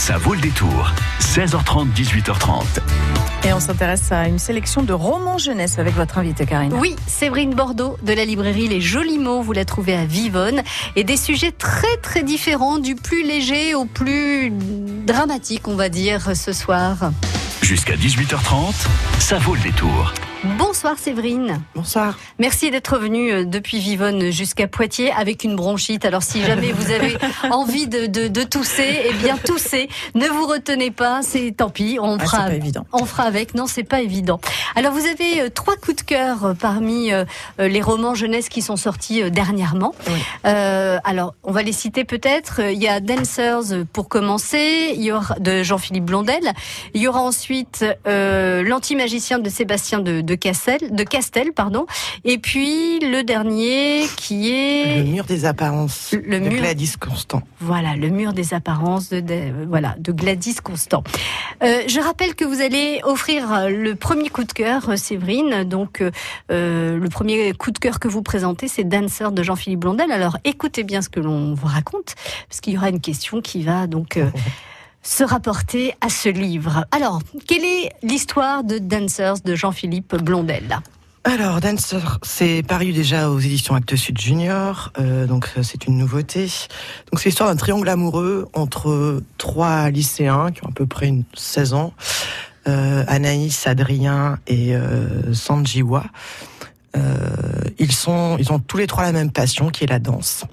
Ça vaut le détour. 16h30, 18h30. Et on s'intéresse à une sélection de romans jeunesse avec votre invité Karine. Oui, Séverine Bordeaux de la librairie Les Jolis Mots, vous la trouvez à Vivonne. Et des sujets très très différents, du plus léger au plus dramatique, on va dire, ce soir. Jusqu'à 18h30, ça vaut le détour. Bonsoir Séverine. Bonsoir. Merci d'être venue euh, depuis Vivonne jusqu'à Poitiers avec une bronchite. Alors si jamais vous avez envie de, de, de tousser, eh bien toussez. Ne vous retenez pas, c'est tant pis. On Ah, fera, pas évident. on fera avec. Non, c'est pas évident. Alors vous avez euh, trois coups de cœur euh, parmi les romans jeunesse qui sont sortis dernièrement. Oui. Euh, alors on va les citer peut-être. Il y a Dancers pour commencer. Il y aura de Jean-Philippe Blondel. Il y aura ensuite euh, l'anti-magicien de Sébastien de, de Castel, de Castel, pardon. Et puis le dernier qui est Le mur des apparences Le de mur- Gladys Constant. voilà, le mur des apparences de, de- voilà, de Gladys Constant. Euh, je rappelle que vous allez offrir le premier coup de cœur, euh, Séverine. Donc, euh, euh, le premier coup de cœur que vous présentez, c'est Dancer de Jean-Philippe Blondel. Alors, écoutez bien ce que l'on vous raconte, parce qu'il y aura une question qui va donc euh, se rapporter à ce livre. Alors, quelle est l'histoire de Dancers de Jean-Philippe Blondel? Alors, Dancer, c'est paru déjà aux éditions Actes Sud Junior, euh, donc c'est une nouveauté. Donc c'est l'histoire d'un triangle amoureux entre trois lycéens qui ont à peu près une 16 ans, euh, Anaïs, Adrien et euh, Sanjiwa. Euh, ils sont, ils ont tous les trois la même passion qui est la danse,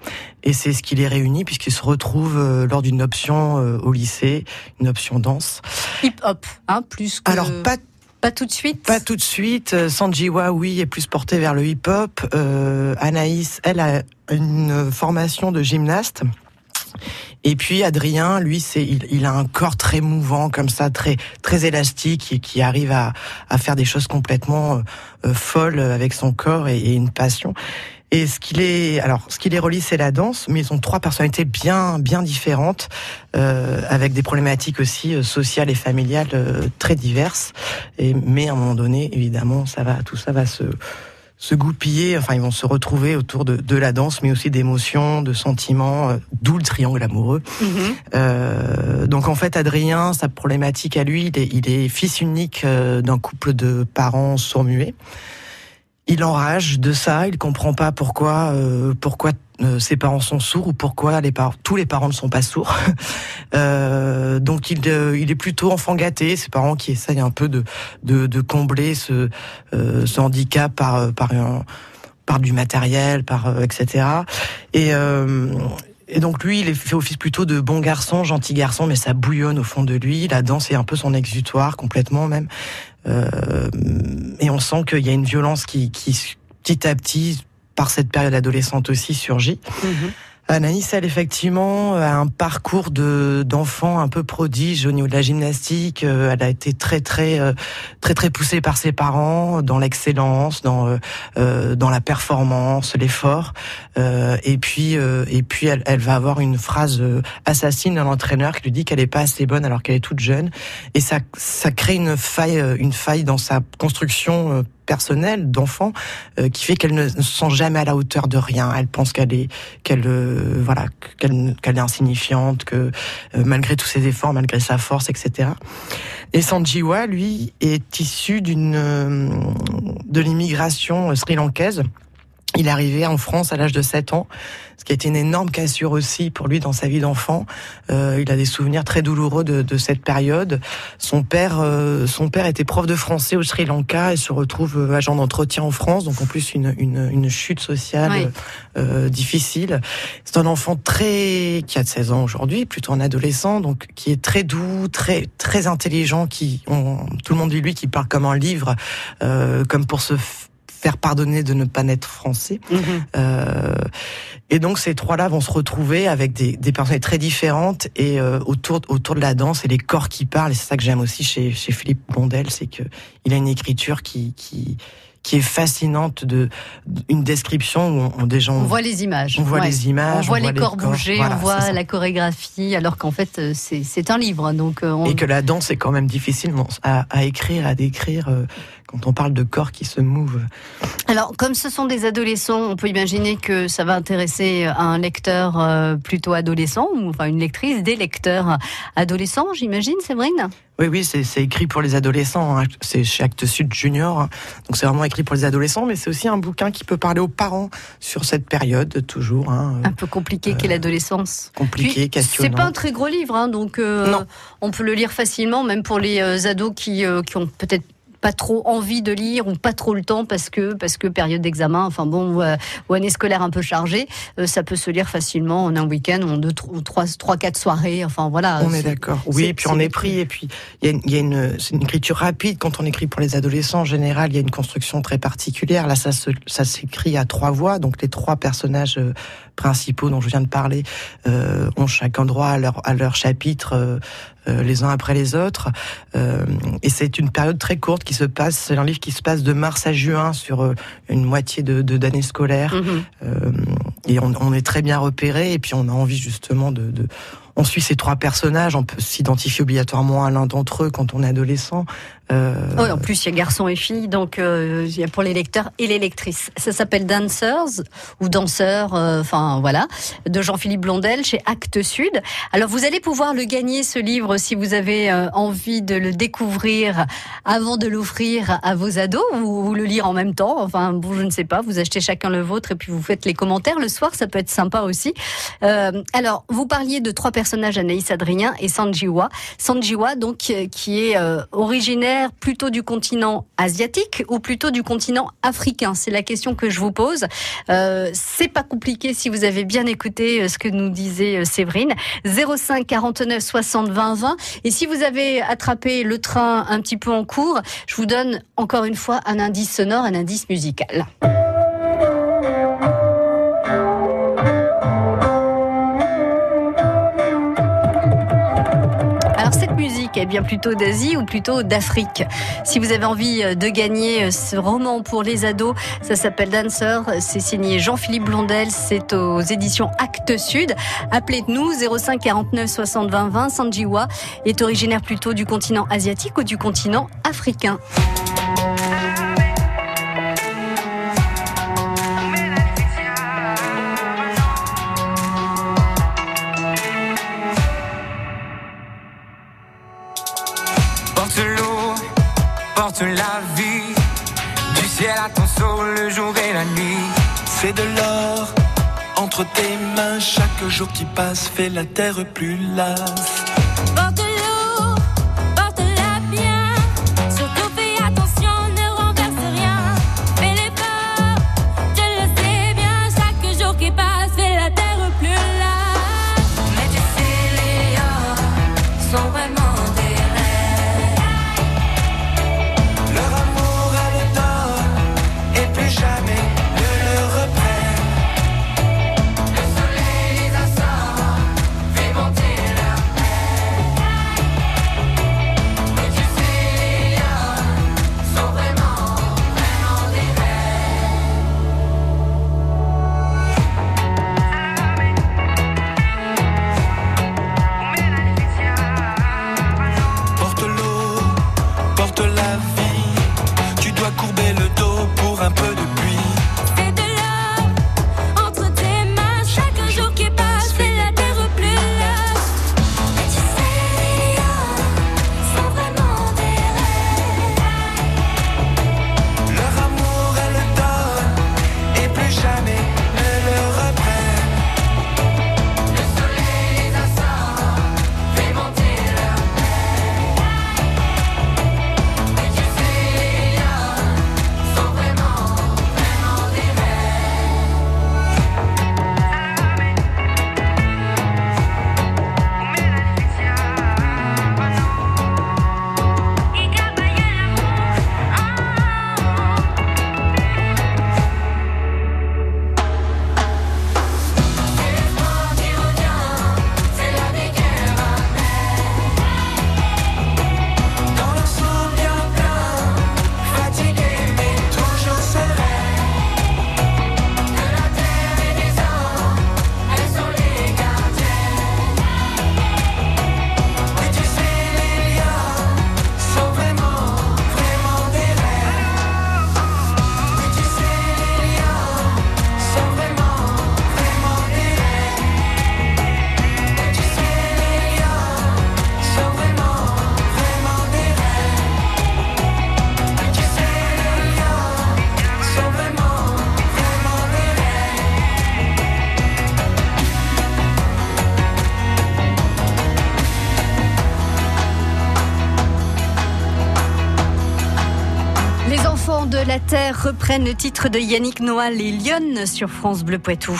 et c'est ce qui les réunit puisqu'ils se retrouvent euh, lors d'une option euh, au lycée, une option danse. Hip-hop, hein, plus que... Alors pas pas tout de suite Pas tout de suite. Sanjiwa, oui, est plus porté vers le hip-hop. Euh, Anaïs, elle a une formation de gymnaste. Et puis Adrien, lui, c'est il, il a un corps très mouvant comme ça, très très élastique, et qui arrive à, à faire des choses complètement euh, euh, folles avec son corps et, et une passion. Et ce qui les, alors, ce qui les relie, c'est la danse, mais ils ont trois personnalités bien, bien différentes, euh, avec des problématiques aussi euh, sociales et familiales euh, très diverses. Et, mais à un moment donné, évidemment, ça va, tout ça va se, se goupiller. Enfin, ils vont se retrouver autour de, de la danse, mais aussi d'émotions, de sentiments, euh, d'où le triangle amoureux. Mhm. Euh, donc en fait, Adrien, sa problématique à lui, il est, il est fils unique euh, d'un couple de parents sourds-muets. Il enrage de ça, il comprend pas pourquoi, euh, pourquoi euh, ses parents sont sourds ou pourquoi les tous les parents ne sont pas sourds. Euh, donc il, euh, il est plutôt enfant gâté, ses parents qui essayent un peu de, de, de combler ce, euh, ce handicap par, euh, par, un, par du matériel, par etc. Et, euh, et donc lui, il fait office plutôt de bon garçon, gentil garçon, mais ça bouillonne au fond de lui. La danse est un peu son exutoire, complètement même. Euh, et on sent qu'il y a une violence qui, qui, petit à petit, par cette période adolescente aussi, surgit. Mhm. Anaïs, elle, effectivement, a un parcours de d'enfant un peu prodige au niveau de la gymnastique. Euh, Elle a été très, très, euh, très, très poussée par ses parents dans l'excellence, dans euh, euh, dans la performance, l'effort. Euh, et puis, euh, et puis, elle, elle va avoir une phrase euh, assassine d'un entraîneur qui lui dit qu'elle est pas assez bonne alors qu'elle est toute jeune. Et ça, ça crée une faille, euh, une faille dans sa construction euh, personnelle d'enfant euh, qui fait qu'elle ne se sent jamais à la hauteur de rien. Elle pense qu'elle est, qu'elle, euh, voilà, qu'elle, est insignifiante, que euh, malgré tous ses efforts, malgré sa force, etc. Et Sanjiwa, lui, est issu d'une euh, de l'immigration sri-lankaise. Il est arrivé en France à l'âge de 7 ans, ce qui a été une énorme cassure aussi pour lui dans sa vie d'enfant. Euh, il a des souvenirs très douloureux de, de cette période. Son père, euh, son père était prof de français au Sri Lanka et se retrouve euh, agent d'entretien en France, donc en plus une, une, une chute sociale Oui. euh, difficile. C'est un enfant très qui a 16 ans aujourd'hui, plutôt un adolescent, donc qui est très doux, très très intelligent, qui on, tout le monde dit lui qui parle comme un livre, euh, comme pour se faire pardonner de ne pas naître français. Mhm. Euh, et donc ces trois-là vont se retrouver avec des, des personnalités très différentes et euh, autour autour de la danse et les corps qui parlent. Et c'est ça que j'aime aussi chez, chez Philippe Blondel, c'est que il a une écriture qui qui qui est fascinante de une description où on, des gens on voit les images, on voit les images, on voit les corps bouger, on voit la chorégraphie, alors qu'en fait euh, c'est un livre, donc et que la danse est quand même difficile à, à écrire, à décrire. Euh, quand on parle de corps qui se mouvent. Alors, comme ce sont des adolescents, on peut imaginer que ça va intéresser un lecteur euh, plutôt adolescent, ou enfin une lectrice, des lecteurs adolescents, j'imagine, Séverine? Oui, oui, c'est écrit pour les adolescents. Hein. C'est chez Actes Sud Junior. Donc, c'est vraiment écrit pour les adolescents, mais c'est aussi un bouquin qui peut parler aux parents sur cette période, toujours. Hein, un peu compliqué qu'est euh, l'adolescence. Compliqué, questionnant. C'est pas un très gros livre, hein, donc euh, on peut le lire facilement, même pour les ados qui, qui ont peut-être pas trop envie de lire ou pas trop le temps parce que parce que période d'examen, enfin bon, ou, année scolaire un peu chargée, euh, ça peut se lire facilement en un week-end, en deux, trois, trois, quatre soirées. Enfin voilà. On est, d'accord. Oui, et puis on est pris. Et puis il y a, y a une, une, écriture rapide quand on écrit pour les adolescents. En général, il y a une construction très particulière. Là, ça ça s'écrit à trois voix, donc les trois personnages euh, principaux dont je viens de parler euh, ont chacun droit à leur à leur chapitre. Euh, euh, les uns après les autres. Euh, et c'est une période très courte qui se passe, c'est un livre qui se passe de mars à juin sur euh, une moitié de d'année scolaire. Mhm. et on, on, est très bien repéré et puis on a envie justement de, de on suit ces trois personnages, on peut s'identifier obligatoirement à l'un d'entre eux quand on est adolescent. Euh... Oui, en plus, il y a garçons et filles, donc euh, il y a pour les lecteurs et les lectrices. Ça s'appelle Dancers ou Danseurs, euh, enfin voilà, de Jean-Philippe Blondel chez Actes Sud. Alors vous allez pouvoir le gagner ce livre si vous avez euh, envie de le découvrir avant de l'offrir à vos ados ou, le lire en même temps. Enfin bon, je ne sais pas. Vous achetez chacun le vôtre et puis vous faites les commentaires le soir. Ça peut être sympa aussi. alors vous parliez de trois personnages, Anaïs Adrien et Sanjiwa. Sanjiwa donc qui est originaire plutôt du continent asiatique ou plutôt du continent africain? C'est la question que je vous pose. Euh, c'est pas compliqué si vous avez bien écouté euh, ce que nous disait euh, Séverine. 05 49 60 20 20. Et si vous avez attrapé le train un petit peu en cours, je vous donne encore une fois un indice sonore, un indice musical. Bien plutôt d'Asie ou plutôt d'Afrique. Si vous avez envie euh, de gagner euh, ce roman pour les ados, ça s'appelle Dancer, c'est signé Jean-Philippe Blondel, c'est aux éditions Actes Sud. Appelez-nous 05 49 60 20 20. Sanjiwa est originaire plutôt du continent asiatique ou du continent africain. C'est de l'or entre tes mains. Chaque jour qui passe fait la terre plus lasse. La Terre reprennent le titre de Yannick Noal et Lyon sur France Bleu Poitou.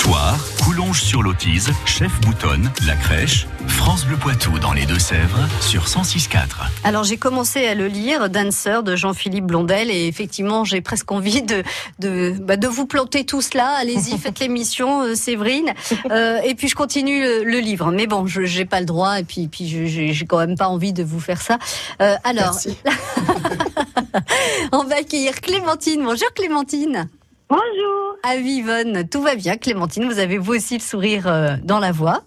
Toire, Coulonges sur l'Autise, Chef Boutonne, La Crèche, France Bleu Poitou dans les Deux-Sèvres sur 106.4. Alors j'ai commencé à le lire, Dancer de Jean-Philippe Blondel, et effectivement j'ai presque envie de de, bah, de vous planter tous là. Allez-y, faites l'émission, euh, Séverine. Euh, et puis je continue le, le livre, mais bon, je j'ai pas le droit, et puis puis j'ai quand même pas envie de vous faire ça. Euh, alors, Merci. on va accueillir Clémentine. Bonjour Clémentine. Bonjour. À Vivonne, tout va bien, Clémentine. Vous avez vous aussi le sourire euh, dans la voix.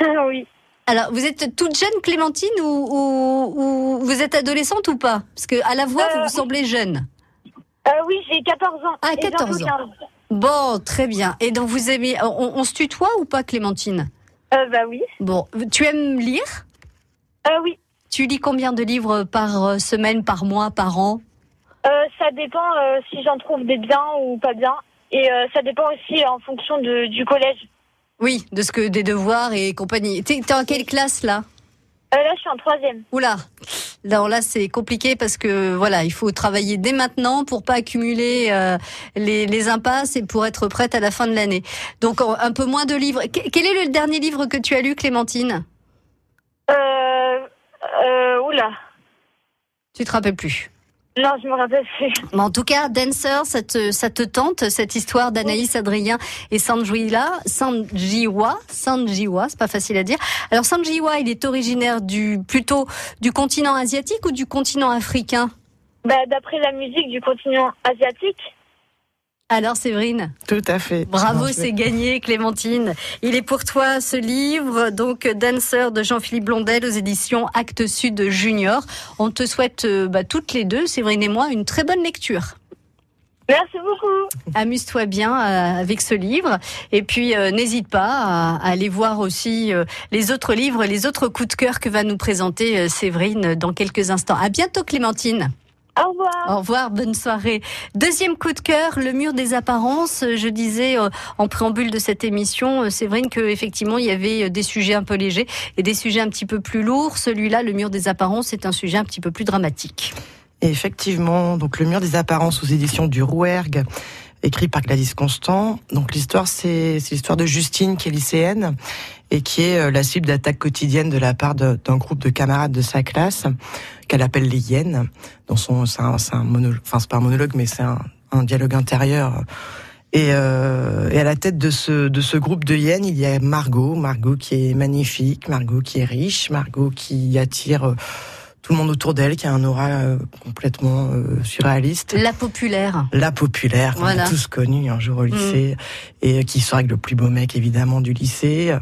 Ah oui. Alors, vous êtes toute jeune, Clémentine, ou, ou- ou vous êtes adolescente ou pas? Parce que à la voix, vous Euh, me semblez jeune. Euh, oui, j'ai 14 ans. Ah, Et bientôt 14 ans. 15. Bon, très bien. Et donc, vous aimez. On, on se tutoie ou pas, Clémentine? Euh, bah oui. Bon, tu aimes lire? Euh, oui. Tu lis combien de livres par euh, semaine, par mois, par an? Euh, ça dépend euh, si j'en trouve des biens ou pas bien. Et euh, ça dépend aussi en fonction de, du collège. Oui, de ce que des devoirs et compagnie. T'es en quelle classe là? Là, je suis en troisième. Oula, là, là c'est compliqué parce que voilà, il faut travailler dès maintenant pour pas accumuler euh, les, les impasses et pour être prête à la fin de l'année. Donc un peu moins de livres. Que- Quel est le dernier livre que tu as lu, Clémentine? Euh, oula. Tu te rappelles plus Non, je me rappelle plus. Mais en tout cas, Dancer, ça te, ça te tente, cette histoire d'Anaïs Adrien et Sanjiwa, Sanjiwa, Sanjiwa, c'est pas facile à dire. Alors Sanjiwa, il est originaire du, plutôt du continent asiatique ou du continent africain? Bah, d'après la musique du continent asiatique. Alors Séverine Tout à fait. Bravo, c'est gagné, Clémentine. Il est pour toi ce livre, donc Dancer de Jean-Philippe Blondel aux éditions Actes Sud Junior. On te souhaite euh, bah, toutes les deux, Séverine et moi, une très bonne lecture. Merci beaucoup. Amuse-toi bien euh, avec ce livre et puis euh, n'hésite pas à, à aller voir aussi euh, les autres livres, les autres coups de cœur que va nous présenter euh, Séverine dans quelques instants. À bientôt, Clémentine. Au revoir. Au revoir, bonne soirée. Deuxième coup de cœur, le mur des apparences. Je disais euh, en préambule de cette émission, euh, Séverine, que effectivement il y avait euh, des sujets un peu légers et des sujets un petit peu plus lourds. Celui-là, le mur des apparences, c'est un sujet un petit peu plus dramatique. Et effectivement, donc le mur des apparences aux éditions du Rouergue, écrit par Gladys Constant. Donc l'histoire, c'est l'histoire de Justine qui est lycéenne et qui est euh, la cible d'attaques quotidiennes de la part d'un groupe de camarades de sa classe qu'elle appelle les hyènes. Dans son, c'est un, un monologue, enfin c'est pas un monologue, mais c'est un, un dialogue intérieur. Et, euh, et à la tête de ce, de ce groupe de hyènes, il y a Margot, Margot qui est magnifique, Margot qui est riche, Margot qui attire tout le monde autour d'elle, qui a un aura euh, complètement euh, surréaliste. La populaire. La populaire, qu'on Voilà. a tous connue un jour au lycée, et qui sort avec le plus beau mec évidemment du lycée.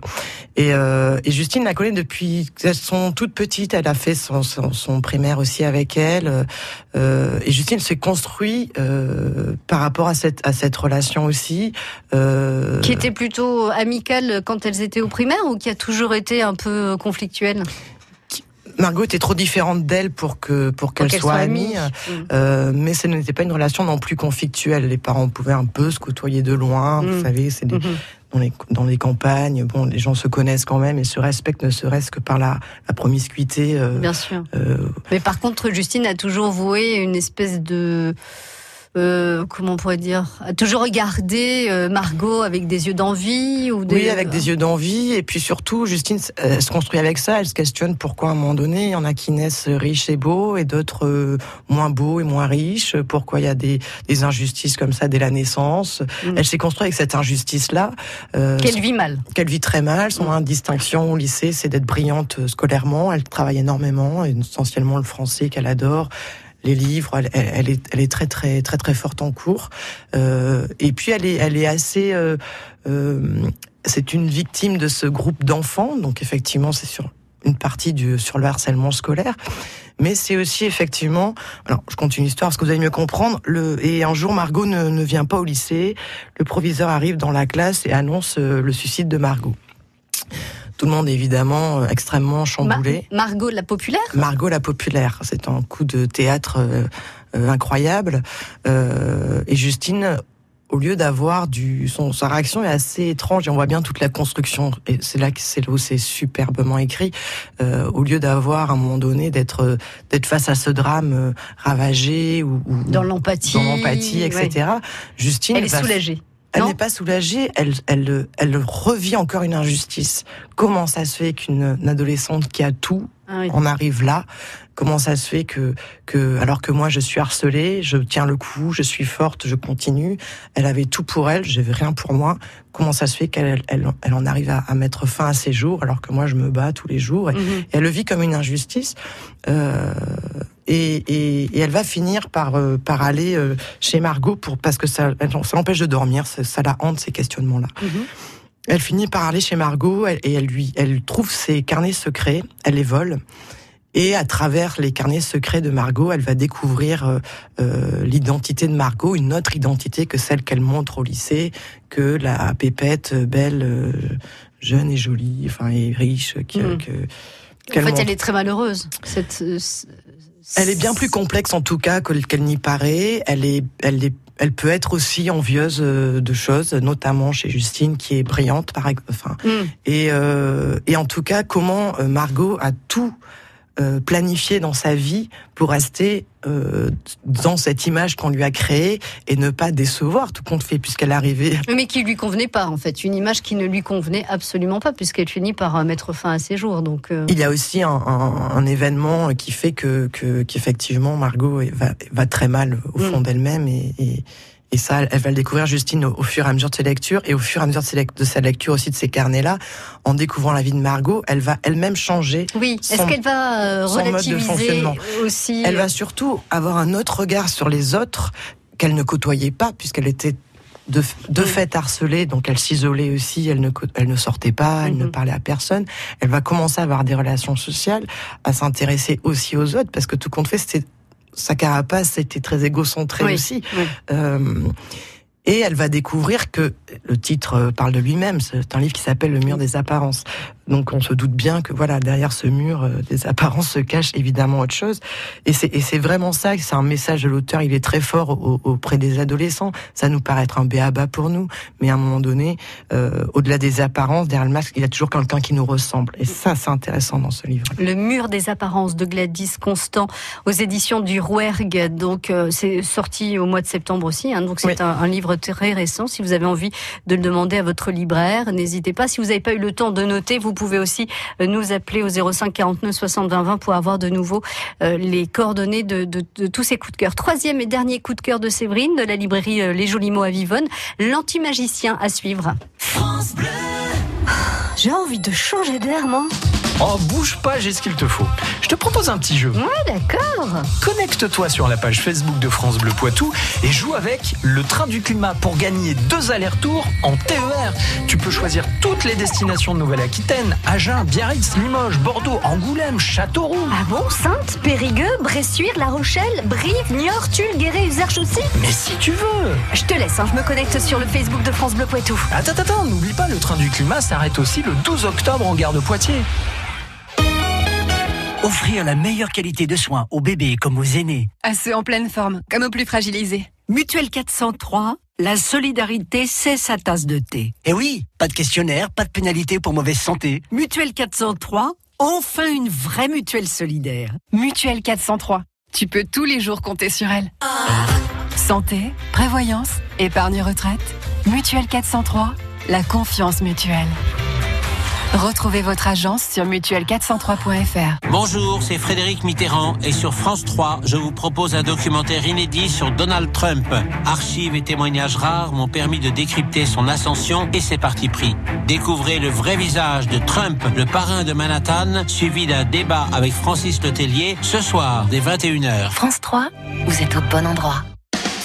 Et, euh, et Justine la connaît depuis qu'elles sont toutes petites. Elle a fait son, son, son primaire aussi avec elle. Euh, et Justine s'est construit euh, par rapport à cette à cette relation aussi. Euh, Qui était plutôt amicale quand elles étaient au primaire ou qui a toujours été un peu conflictuelle? Margot était trop différente d'elle pour que pour qu'elle soit amie. Mm. Euh, mais ce n'était pas une relation non plus conflictuelle. Les parents pouvaient un peu se côtoyer de loin. Mm. Vous savez, c'est des, Mhm. dans les dans les campagnes. Bon, les gens se connaissent quand même et se respectent, ne serait-ce que par la, la promiscuité. euh, Bien sûr. euh, Mais par contre, Justine a toujours voué une espèce de... euh, comment on pourrait dire toujours regardé euh, Margot avec des yeux d'envie ou des... Oui, avec des yeux d'envie. Et puis surtout, Justine elle se construit avec ça. Elle se questionne pourquoi à un moment donné, il y en a qui naissent riches et beaux et d'autres euh, moins beaux et moins riches. Pourquoi il y a des, des injustices comme ça dès la naissance. Mm. Elle s'est construite avec cette injustice-là. Euh, Qu'elle vit mal. qu'elle vit très mal. Son Mm. distinction au lycée, c'est d'être brillante euh, scolairement. Elle travaille énormément, essentiellement le français qu'elle adore. Les livres, elle, est, très très très très forte en cours. Euh, et puis elle est, assez. euh, euh, c'est une victime de ce groupe d'enfants, donc effectivement c'est sur une partie du sur le harcèlement scolaire, mais c'est aussi effectivement. Alors je continue l'histoire parce que vous allez mieux comprendre. Le et un jour Margot ne, ne vient pas au lycée. Le proviseur arrive dans la classe et annonce euh, le suicide de Margot. Tout le monde est évidemment euh, extrêmement Ma- chamboulé. Margot la populaire Margot la populaire, c'est un coup de théâtre euh, euh, incroyable. Euh, et Justine au lieu d'avoir du, son, sa réaction est assez étrange et on voit bien toute la construction. Et c'est là que c'est superbement écrit. Euh, au lieu d'avoir à un moment donné d'être d'être face à ce drame ravagé ou, ou Dans l'empathie. dans l'empathie, ouais. etc. Justine Elle est soulagée. Elle n'est pas soulagée, elle, elle, elle revit encore une injustice. Comment ça se fait qu'une une adolescente qui a tout Ah oui. on arrive là? Comment ça se fait que, que, alors que moi je suis harcelée, je tiens le coup, je suis forte, je continue. Elle avait tout pour elle, j'avais rien pour moi. Comment ça se fait qu'elle elle, elle en arrive à, à mettre fin à ses jours alors que moi je me bats tous les jours et, Mhm. et elle le vit comme une injustice? Euh, et, et, et elle va finir par, euh, par aller euh, chez Margot pour parce que ça, l'empêche de dormir, ça, ça la hante ces questionnements-là. Mhm. Elle finit par aller chez Margot elle- et elle lui, elle trouve ses carnets secrets, elle les vole. Et à travers les carnets secrets de Margot, elle va découvrir euh, l'identité de Margot, une autre identité que celle qu'elle montre au lycée, que la pépette belle, euh, jeune et jolie, enfin et riche, Mhm. que- En fait, montre. elle est très malheureuse. Cette, Elle est bien plus complexe en tout cas que- qu'elle n'y paraît. Elle est, elle est, elle peut être aussi envieuse euh, de choses, notamment chez Justine qui est brillante, par enfin. Mm. Et, euh, et en tout cas, comment euh, Margot a tout euh, planifié dans sa vie pour rester euh, dans cette image qu'on lui a créée et ne pas décevoir tout compte fait puisqu'elle est arrivée. Mais qui lui convenait pas, en fait. Une image qui ne lui convenait absolument pas, puisqu'elle finit par euh, mettre fin à ses jours. Donc, euh, Il y a aussi un, un- un événement qui fait que que- qu'effectivement Margot va, va très mal au fond Mm. d'elle-même et, et et ça, elle va le découvrir Justine au, au fur et à mesure de ses lectures et au fur et à mesure de, ses de sa lecture aussi de ces carnets-là, en découvrant la vie de Margot, elle va elle-même changer. oui. Est-ce qu'elle va euh, son mode de relativiser fonctionnement. aussi Elle euh, va surtout avoir un autre regard sur les autres qu'elle ne côtoyait pas puisqu'elle était de, de fait harcelée, donc elle s'isolait aussi, elle ne, elle ne sortait pas, elle ne Mhm. parlait à personne. Elle va commencer à avoir des relations sociales, à s'intéresser aussi aux autres, parce que tout compte fait, c'était sa carapace était très égocentrée Oui, aussi. oui. Euh, et elle va découvrir que le titre euh, parle de lui-même. C'est un livre qui s'appelle Le mur des apparences. Donc on se doute bien que voilà derrière ce mur euh, des apparences se cache évidemment autre chose. Et c'est vraiment ça. C'est un message de l'auteur. Il est très fort au- auprès des adolescents. Ça nous paraît être un béaba pour nous, mais à un moment donné, euh, au-delà des apparences, derrière le masque, il y a toujours quelqu'un qui nous ressemble. Et ça, c'est intéressant dans ce livre. Le mur des apparences de Gladys Constant aux éditions du Rouergue. Donc euh, c'est sorti au mois de septembre aussi. hein. donc c'est Oui. un, un livre très récent. Si vous avez envie de le demander à votre libraire, n'hésitez pas. Si vous n'avez pas eu le temps de noter, vous pouvez aussi euh, nous appeler au 05 49 60 20 20 pour avoir de nouveau euh, les coordonnées de, de- de tous ces coups de cœur. Troisième et dernier coup de cœur de Séverine de la librairie euh, Les Jolis Mots à Vivonne. L'antimagicien à suivre. J'ai envie de changer d'air, moi. Oh, bouge pas, j'ai ce qu'il te faut. Je te propose un petit jeu. Ouais, d'accord. Connecte-toi sur la page Facebook de France Bleu Poitou et joue avec le train du climat pour gagner deux allers-retours en TER. Tu peux choisir toutes les destinations de Nouvelle-Aquitaine Agen, Biarritz, Limoges, Bordeaux, Angoulême, Châteauroux. Ah bon Sainte, Périgueux, Bressuire, La Rochelle, Brive, Niort, Tulle, Guéret, Usarche aussi? Mais si tu veux Je te laisse, hein, je me connecte sur le Facebook de France Bleu Poitou. Attends, attends, attends, n'oublie pas, le train du climat s'arrête aussi le 12 octobre en gare de Poitiers. Offrir la meilleure qualité de soins aux bébés comme aux aînés. À ceux en pleine forme, comme aux plus fragilisés. Mutuelle 403, la solidarité, c'est sa tasse de thé. Et oui, pas de questionnaire, pas de pénalité pour mauvaise santé. Mutuelle 403, enfin une vraie mutuelle solidaire. Mutuelle 403. Tu peux tous les jours compter sur elle. Santé, prévoyance, épargne retraite. Mutuelle 403, la confiance mutuelle. Retrouvez votre agence sur mutuelle403.fr. Bonjour, c'est Frédéric Mitterrand et sur France 3, je vous propose un documentaire inédit sur Donald Trump. Archives et témoignages rares m'ont permis de décrypter son ascension et ses partis pris. Découvrez le vrai visage de Trump, le parrain de Manhattan, suivi d'un débat avec Francis Letellier ce soir dès 21h. France 3, vous êtes au bon endroit.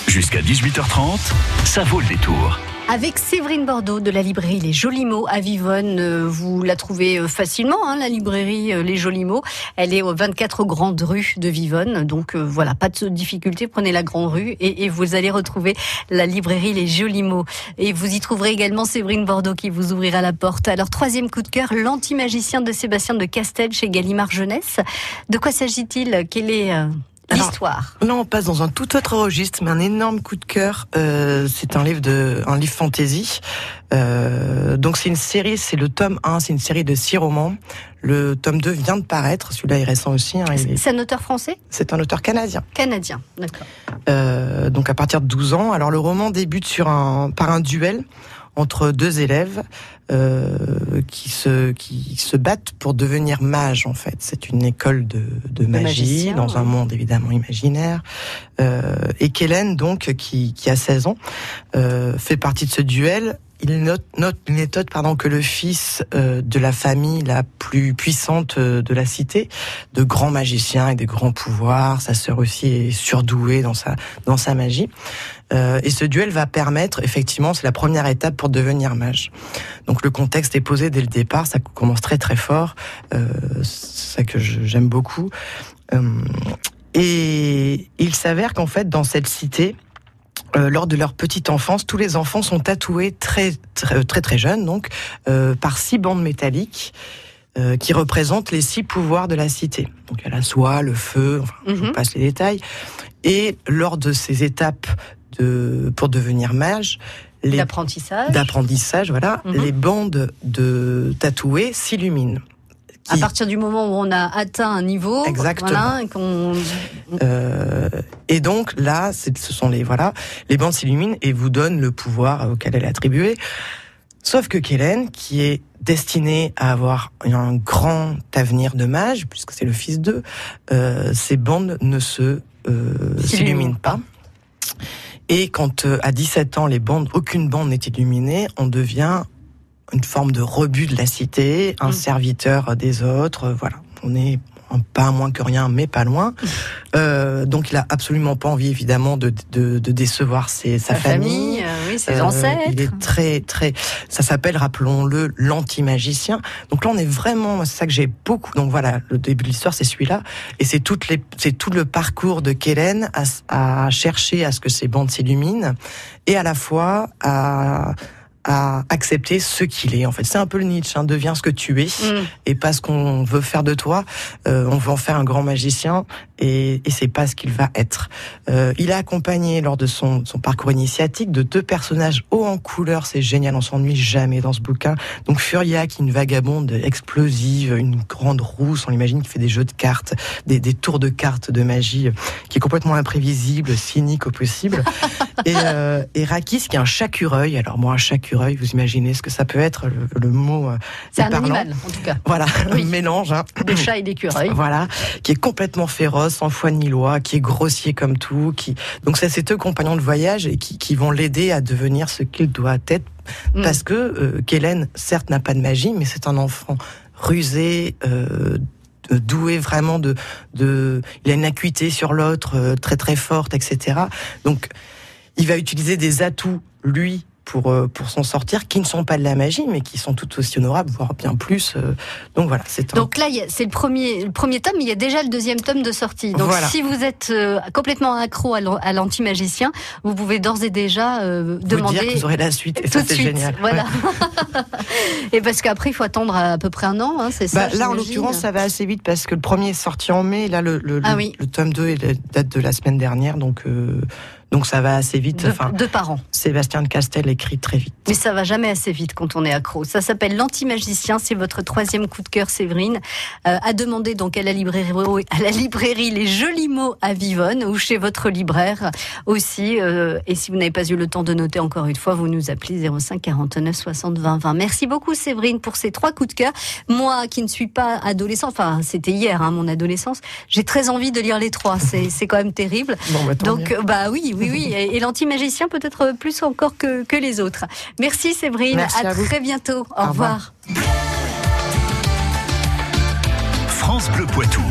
Jusqu'à 18h30, ça vaut le détour. Avec Séverine Bordeaux de la librairie Les Jolis Mots à Vivonne, euh, vous la trouvez euh, facilement, hein, la librairie euh, Les Jolis Mots. Elle est aux 24 grandes rues de Vivonne, donc euh, voilà, pas de difficulté, prenez la grande rue et, et vous allez retrouver la librairie Les Jolis Mots. Et vous y trouverez également Séverine Bordeaux qui vous ouvrira la porte. Alors troisième coup de cœur, l'antimagicien de Sébastien de Castel chez Gallimard Jeunesse. De quoi s'agit-il? Quel est euh, l'histoire. Là, on passe dans un tout autre registre, mais un énorme coup de cœur. Euh, c'est un livre de, un livre fantasy. Euh, donc c'est une série, c'est le tome 1, c'est une série de six romans. Le tome 2 vient de paraître, celui-là est récent aussi. Hein, est- C'est un auteur français? C'est un auteur canadien. Canadien, d'accord. Euh, donc à partir de 12 ans. Alors le roman débute sur un, par un duel entre deux élèves euh, qui se qui se battent pour devenir mages en fait. C'est une école de, de magie dans un monde évidemment imaginaire. Euh, et Kellen donc qui, qui a 16 ans euh, fait partie de ce duel. Il note, note méthode pardon que le fils euh, de la famille la plus puissante euh, de la cité, de grands magiciens et de grands pouvoirs. Sa sœur aussi est surdouée dans sa dans sa magie. Euh, et ce duel va permettre, effectivement, c'est la première étape pour devenir mage. Donc le contexte est posé dès le départ, ça commence très très fort, c'est ça que j'aime beaucoup. Et il s'avère qu'en fait, dans cette cité, euh, lors de leur petite enfance, tous les enfants sont tatoués très très très, très jeunes, donc euh, par six bandes métalliques. euh, qui représentent les six pouvoirs de la cité. Donc il y a la soie, le feu, enfin, je vous passe les détails. Et lors de ces étapes de, pour devenir mage, les D'apprentissage. d'apprentissage, voilà, Mhm. les bandes de tatoués s'illuminent. À partir du moment où on a atteint un niveau, Exactement. voilà, et Euh, et donc là, ce sont les voilà, les bandes s'illuminent et vous donnent le pouvoir auquel elle est attribuée. Sauf que Kellen, qui est destiné à avoir un grand avenir de mage, puisque c'est le fils d'eux, euh, ces bandes ne se euh, s'illuminent pas. Et quand euh, à 17 ans, les bandes, aucune bande n'est illuminée, on devient une forme de rebut de la cité, un serviteur des autres. euh, Voilà, on est pas moins que rien, mais pas loin. Euh, donc il a absolument pas envie, évidemment, de, de, de décevoir ses, sa, Sa famille, euh, oui, ses Euh, ancêtres. Il est très, très. Ça s'appelle, rappelons-le, l'anti-magicien. Donc là, on est vraiment. C'est ça que j'ai beaucoup. Donc voilà, le début de l'histoire, c'est celui-là, et c'est toutes les, c'est tout le parcours de Kellen à, à chercher à ce que ses bandes s'illuminent, et à la fois à à accepter ce qu'il est. En fait, c'est un peu le Nietzsche. Hein, deviens ce que tu es Mm. et pas ce qu'on veut faire de toi. Euh, on veut en faire un grand magicien et, et c'est pas ce qu'il va être. Euh, il est accompagné lors de son, son parcours initiatique de deux personnages hauts en couleur. C'est génial, on s'ennuie jamais dans ce bouquin. Donc Furia, qui est une vagabonde explosive, une grande rousse, on l'imagine, qui fait des jeux de cartes, des, des tours de cartes de magie, euh, qui est complètement imprévisible, cynique au possible. et, euh, et Rakis, qui est un chacureuil. Alors moi, un chacureuil, vous imaginez ce que ça peut être, le, le mot. euh, C'est est un parlant. animal, en tout cas. Voilà, un mélange. Hein. De chat et d'écureuil. Voilà, qui est complètement féroce, sans foi ni loi, qui est grossier comme tout. Qui donc c'est ces deux compagnons de voyage et qui, qui vont l'aider à devenir ce qu'il doit être, Mm. parce que euh, Kellen certes n'a pas de magie, mais c'est un enfant rusé. Euh, doué vraiment de, de il a une acuité sur l'autre euh, très très forte etc donc il va utiliser des atouts lui pour euh, pour s'en sortir qui ne sont pas de la magie mais qui sont tout aussi honorables voire bien plus euh. donc voilà c'est un Donc là, c'est le premier, le premier tome, mais il y a déjà le deuxième tome de sortie. Donc Voilà. si vous êtes euh, complètement accro à l'an- à l'anti-magicien, vous pouvez d'ores et déjà euh, vous demander dire que vous aurez la suite et tout ça c'est génial Voilà. Ouais. et parce qu'après, il faut attendre à, peu près un an, hein, c'est ça Bah, là, en l'occurrence, ça va assez vite parce que le premier est sorti en mai. Là, le, le, Ah le- oui. le tome 2 est la date de la semaine dernière. Donc, euh, donc ça va assez vite. Deux, Enfin, deux par an. Sébastien de Castel écrit très vite. Mais ça va jamais assez vite quand on est accro. Ça s'appelle L'Antimagicien. C'est votre troisième coup de cœur, Séverine. Euh, à demander donc à la librairie, à la librairie Les Jolis Mots à Vivonne ou chez votre libraire aussi. Euh, et si vous n'avez pas eu le temps de noter encore une fois, vous nous appelez 05 49 60 20 20. Merci beaucoup, Séverine, pour ces trois coups de cœur. Moi, qui ne suis pas adolescent, enfin, c'était hier, hein, mon adolescence, j'ai très envie de lire les trois. C'est quand même terrible. Bon, bah, Donc, euh, bah oui, oui, oui. Et, et l'anti-magicien peut-être plus encore que, que les autres. Merci Séverine. Merci à, très bientôt. Au, Au revoir. revoir. France Bleu Poitou.